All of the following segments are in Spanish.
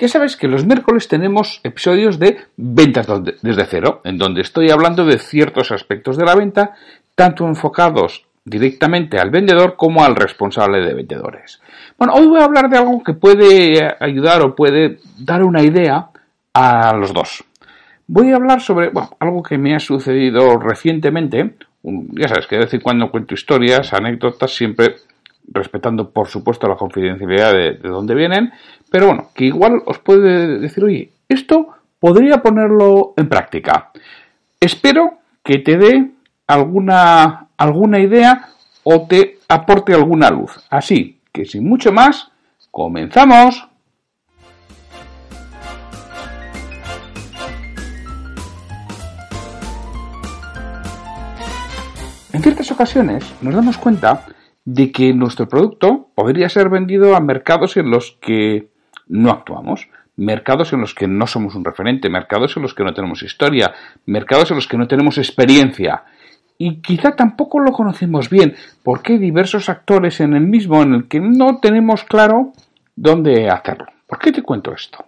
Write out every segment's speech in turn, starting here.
Ya sabes que los miércoles tenemos episodios de ventas desde cero, en donde estoy hablando de ciertos aspectos de la venta, tanto enfocados directamente al vendedor como al responsable de vendedores. Bueno, hoy voy a hablar de algo que puede ayudar o puede dar una idea a los dos. Voy a hablar sobre algo que me ha sucedido recientemente. Ya sabes que de vez en cuando cuento historias, anécdotas, siempre respetando por supuesto la confidencialidad de, de dónde vienen, pero bueno, que igual os puede decir, oye, esto podría ponerlo en práctica. Espero que te dé alguna, alguna idea o te aporte alguna luz. Así que sin mucho más, comenzamos. En ciertas ocasiones nos damos cuenta de que nuestro producto podría ser vendido a mercados en los que no actuamos, mercados en los que no somos un referente, mercados en los que no tenemos historia, mercados en los que no tenemos experiencia. Y quizá tampoco lo conocemos bien, porque hay diversos actores en el mismo en el que no tenemos claro dónde hacerlo. ¿Por qué te cuento esto?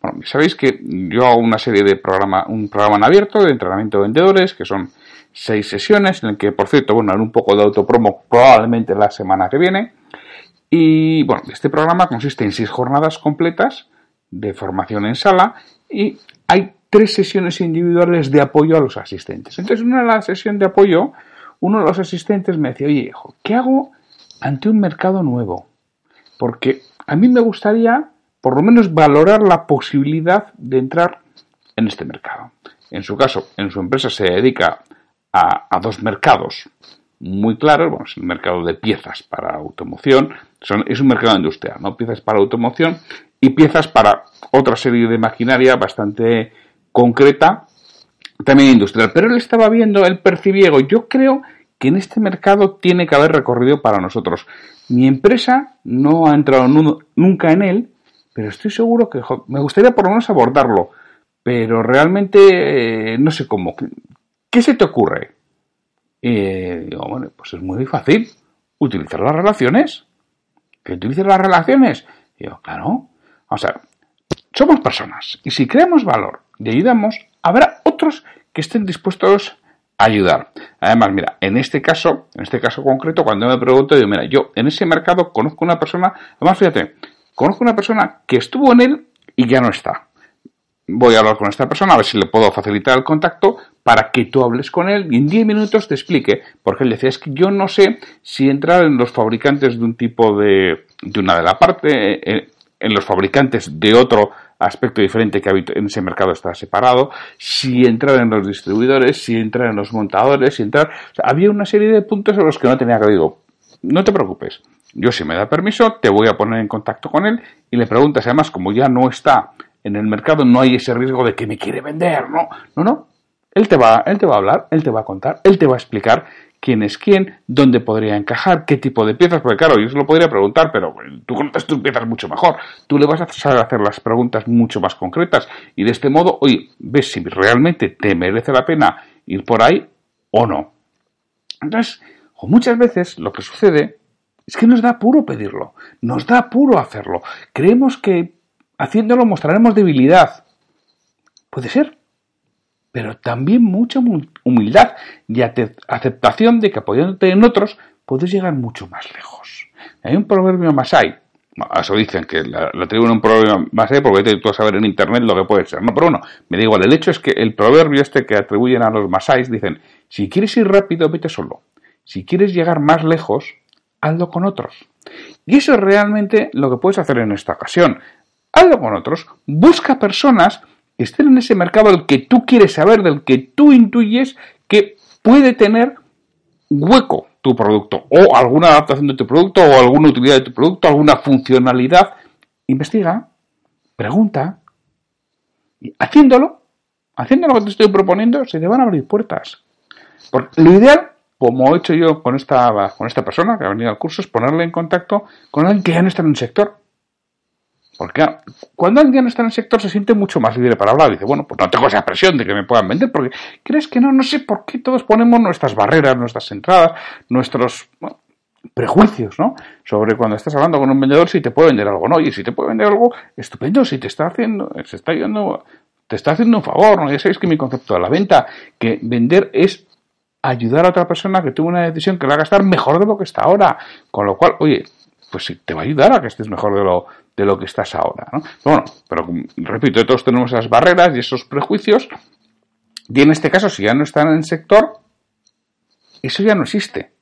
Bueno, sabéis que yo hago una serie de programa, un programa en abierto de entrenamiento de vendedores, que son seis sesiones, en el que, por cierto, bueno, un poco de autopromo probablemente la semana que viene. Y bueno, este programa consiste en seis jornadas completas de formación en sala y hay tres sesiones individuales de apoyo a los asistentes. Entonces, en una sesión de apoyo, uno de los asistentes me decía, oye, hijo, ¿qué hago ante un mercado nuevo? Porque a mí me gustaría, por lo menos, valorar la posibilidad de entrar en este mercado. En su caso, en su empresa se dedica a, dos mercados muy claros. Bueno, es el mercado de piezas para automoción, es un mercado industrial, ¿no? Piezas para automoción y piezas para otra serie de maquinaria bastante concreta, también industrial. Pero él estaba viendo, él percibía, yo creo que en este mercado tiene que haber recorrido para nosotros. Mi empresa no ha entrado nunca en él, pero estoy seguro que me gustaría por lo menos abordarlo. Pero realmente eh, no sé cómo. ¿Qué se te ocurre? Y digo, bueno, pues es muy fácil. Utilizar las relaciones. ¿Que utilices las relaciones? Y digo, claro. Vamos a ver. Somos personas. Y si creamos valor y ayudamos, habrá otros que estén dispuestos a ayudar. Además, mira, en este caso, en este caso concreto, cuando me pregunto, digo, mira, yo en ese mercado conozco una persona, además fíjate, conozco una persona que estuvo en él y ya no está voy a hablar con esta persona, a ver si le puedo facilitar el contacto para que tú hables con él y en 10 minutos te explique, porque él decía, es que yo no sé si entrar en los fabricantes de un tipo de, de una de la parte, eh, en, los fabricantes de otro aspecto diferente que en ese mercado está separado, si entrar en los distribuidores, si entrar en los montadores, si entrar... había una serie de puntos en los que no tenía que digo, no te preocupes, yo si me da permiso te voy a poner en contacto con él y le preguntas, además como ya no está en el mercado no hay ese riesgo de que me quiere vender, no, no, no. Él te va, él te va a hablar, él te va a contar, él te va a explicar quién es quién, dónde podría encajar, qué tipo de piezas, porque claro, yo se lo podría preguntar, pero tú conoces tus piezas mucho mejor. Tú le vas a hacer las preguntas mucho más concretas y de este modo, oye, ves si realmente te merece la pena ir por ahí o no. Entonces, muchas veces lo que sucede es que nos da puro pedirlo, nos da puro hacerlo. Creemos que Haciéndolo mostraremos debilidad. Puede ser. Pero también mucha humildad y aceptación de que apoyándote en otros puedes llegar mucho más lejos. Hay un proverbio masai. Eso dicen que la, la en un proverbio masai porque tú a saber en internet lo que puede ser. No, pero bueno, me da igual. El hecho es que el proverbio este que atribuyen a los masáis dicen: Si quieres ir rápido, vete solo. Si quieres llegar más lejos, hazlo con otros. Y eso es realmente lo que puedes hacer en esta ocasión. Hazlo con otros. Busca personas estén en ese mercado del que tú quieres saber, del que tú intuyes que puede tener hueco tu producto o alguna adaptación de tu producto o alguna utilidad de tu producto, alguna funcionalidad. Investiga, pregunta y haciéndolo, haciendo lo que te estoy proponiendo, se te van a abrir puertas. Porque lo ideal, como he hecho yo con esta, con esta persona que ha venido al curso, es ponerle en contacto con alguien que ya no está en el sector porque cuando alguien está en el sector se siente mucho más libre para hablar. Dice, bueno, pues no tengo esa presión de que me puedan vender, porque crees que no, no sé por qué todos ponemos nuestras barreras, nuestras entradas, nuestros prejuicios, ¿no? Sobre cuando estás hablando con un vendedor si te puede vender algo, ¿no? Y si te puede vender algo, estupendo, si te está haciendo, se está yendo, te está haciendo un favor, ¿no? Ya sabéis que mi concepto de la venta, que vender es ayudar a otra persona que tuvo una decisión que va a gastar mejor de lo que está ahora. Con lo cual, oye, pues sí, te va a ayudar a que estés mejor de lo, de lo que estás ahora. ¿no? Bueno, pero repito, todos tenemos esas barreras y esos prejuicios. Y en este caso, si ya no están en el sector, eso ya no existe.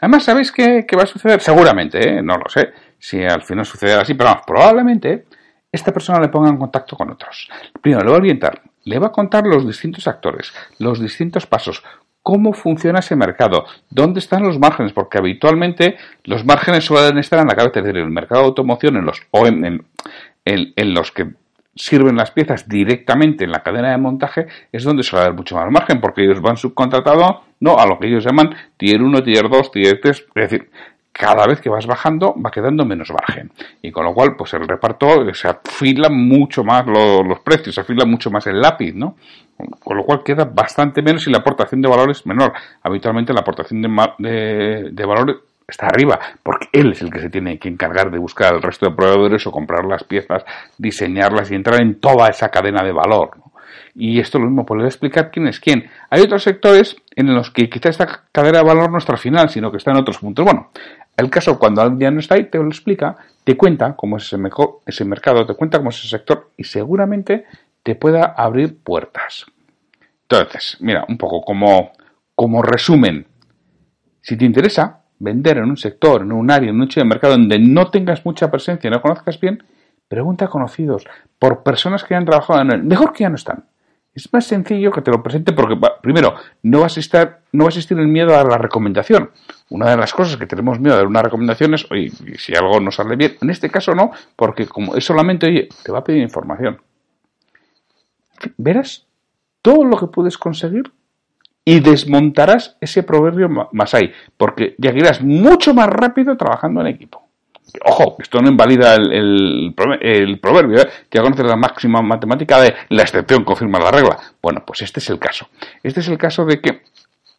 Además, ¿sabéis qué, va a suceder? Seguramente, ¿eh? no lo sé, si al final sucede así, pero probablemente esta persona le ponga en contacto con otros. Primero, le va a orientar, le va a contar los distintos actores, los distintos pasos, cómo funciona ese mercado, dónde están los márgenes, porque habitualmente los márgenes suelen estar en la cabeza, es decir, el mercado de automoción en los, o en, los que sirven las piezas directamente en la cadena de montaje es donde suele haber mucho más margen, porque ellos van subcontratados no a lo que ellos llaman tier 1, tier 2, tier 3, es decir, cada vez que vas bajando va quedando menos margen. Y con lo cual, pues el reparto se afila mucho más los, precios, se afila mucho más el lápiz, ¿no? Con lo cual queda bastante menos y la aportación de valor es menor. Habitualmente la aportación de, de, está arriba, porque él es el que se tiene que encargar de buscar al resto de proveedores o comprar las piezas, diseñarlas y entrar en toda esa cadena de valor. Y esto lo mismo, puede explicar quién es quién. Hay otros sectores en los que quizá esta cadena de valor no está al final, sino que está en otros puntos. Bueno, el caso, cuando alguien no está ahí, te lo explica, te cuenta cómo es ese, ese mercado, te cuenta cómo es ese sector y seguramente te pueda abrir puertas. Entonces, mira, un poco como, como resumen. Si te interesa vender en un sector, en un área, en un nicho de mercado donde no tengas mucha presencia, no conozcas bien, pregunta a conocidos por personas que han trabajado en él. Mejor que ya no están. Es más sencillo que te lo presente porque, primero, no vas a estar, no vas a existir el miedo a la recomendación. Una de las cosas que tenemos miedo de dar una recomendación es, oye, si algo no sale bien, en este caso no, porque como es solamente, oye, te va a pedir información. Verás todo lo que puedes conseguir y desmontarás ese proverbio más ahí, porque irás mucho más rápido trabajando en equipo. Ojo, esto no invalida el, proverbio, ¿eh? ya conoces la máxima matemática de la excepción confirma la regla. Bueno, pues este es el caso. Este es el caso de que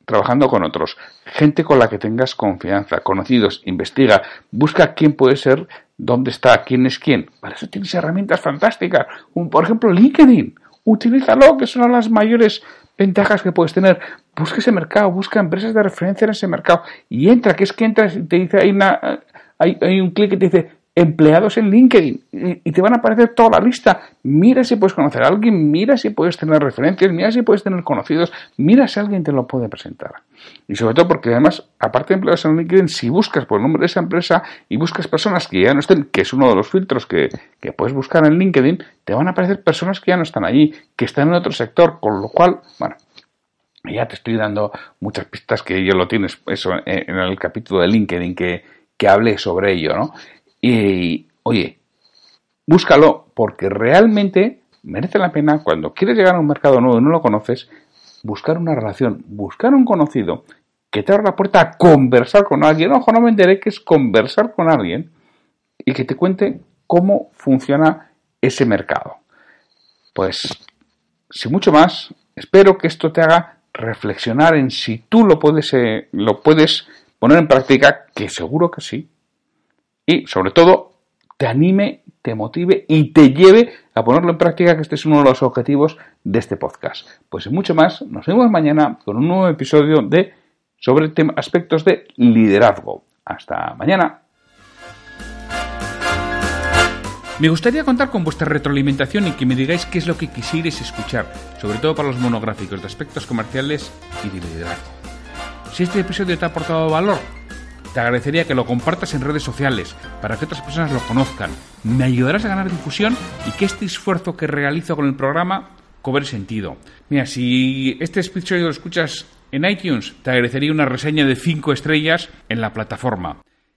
trabajando con otros, gente con la que tengas confianza, conocidos, investiga, busca quién puede ser, dónde está, quién es quién. Para eso tienes herramientas fantásticas. por ejemplo, LinkedIn. Utilízalo, que son las mayores ventajas que puedes tener. Busca ese mercado, busca empresas de referencia en ese mercado y entra, que es que entras y te dice, hay una, hay, un clic que te dice empleados en LinkedIn y, te van a aparecer toda la lista. Mira si puedes conocer a alguien, mira si puedes tener referencias, mira si puedes tener conocidos, mira si alguien te lo puede presentar. Y sobre todo porque además, aparte de empleados en LinkedIn, si buscas por el nombre de esa empresa y buscas personas que ya no estén, que es uno de los filtros que, que puedes buscar en LinkedIn, te van a aparecer personas que ya no están allí, que están en otro sector, con lo cual, bueno, ya te estoy dando muchas pistas que ya lo tienes eso en el capítulo de LinkedIn que, que hable sobre ello, ¿no? Y, oye, búscalo porque realmente merece la pena cuando quieres llegar a un mercado nuevo y no lo conoces, buscar una relación, buscar un conocido que te abra la puerta a conversar con alguien. Ojo, no me que es conversar con alguien y que te cuente cómo funciona ese mercado. Pues, sin mucho más, espero que esto te haga reflexionar en si tú lo puedes, eh, lo puedes poner en práctica, que seguro que sí, y sobre todo te anime, te motive y te lleve a ponerlo en práctica, que este es uno de los objetivos de este podcast. Pues sin mucho más, nos vemos mañana con un nuevo episodio de sobre aspectos de liderazgo. Hasta mañana. Me gustaría contar con vuestra retroalimentación y que me digáis qué es lo que quisierais escuchar, sobre todo para los monográficos de aspectos comerciales y de liderazgo. Si este episodio te ha aportado valor, te agradecería que lo compartas en redes sociales para que otras personas lo conozcan. Me ayudarás a ganar difusión y que este esfuerzo que realizo con el programa cobre sentido. Mira, si este episodio lo escuchas en iTunes, te agradecería una reseña de 5 estrellas en la plataforma.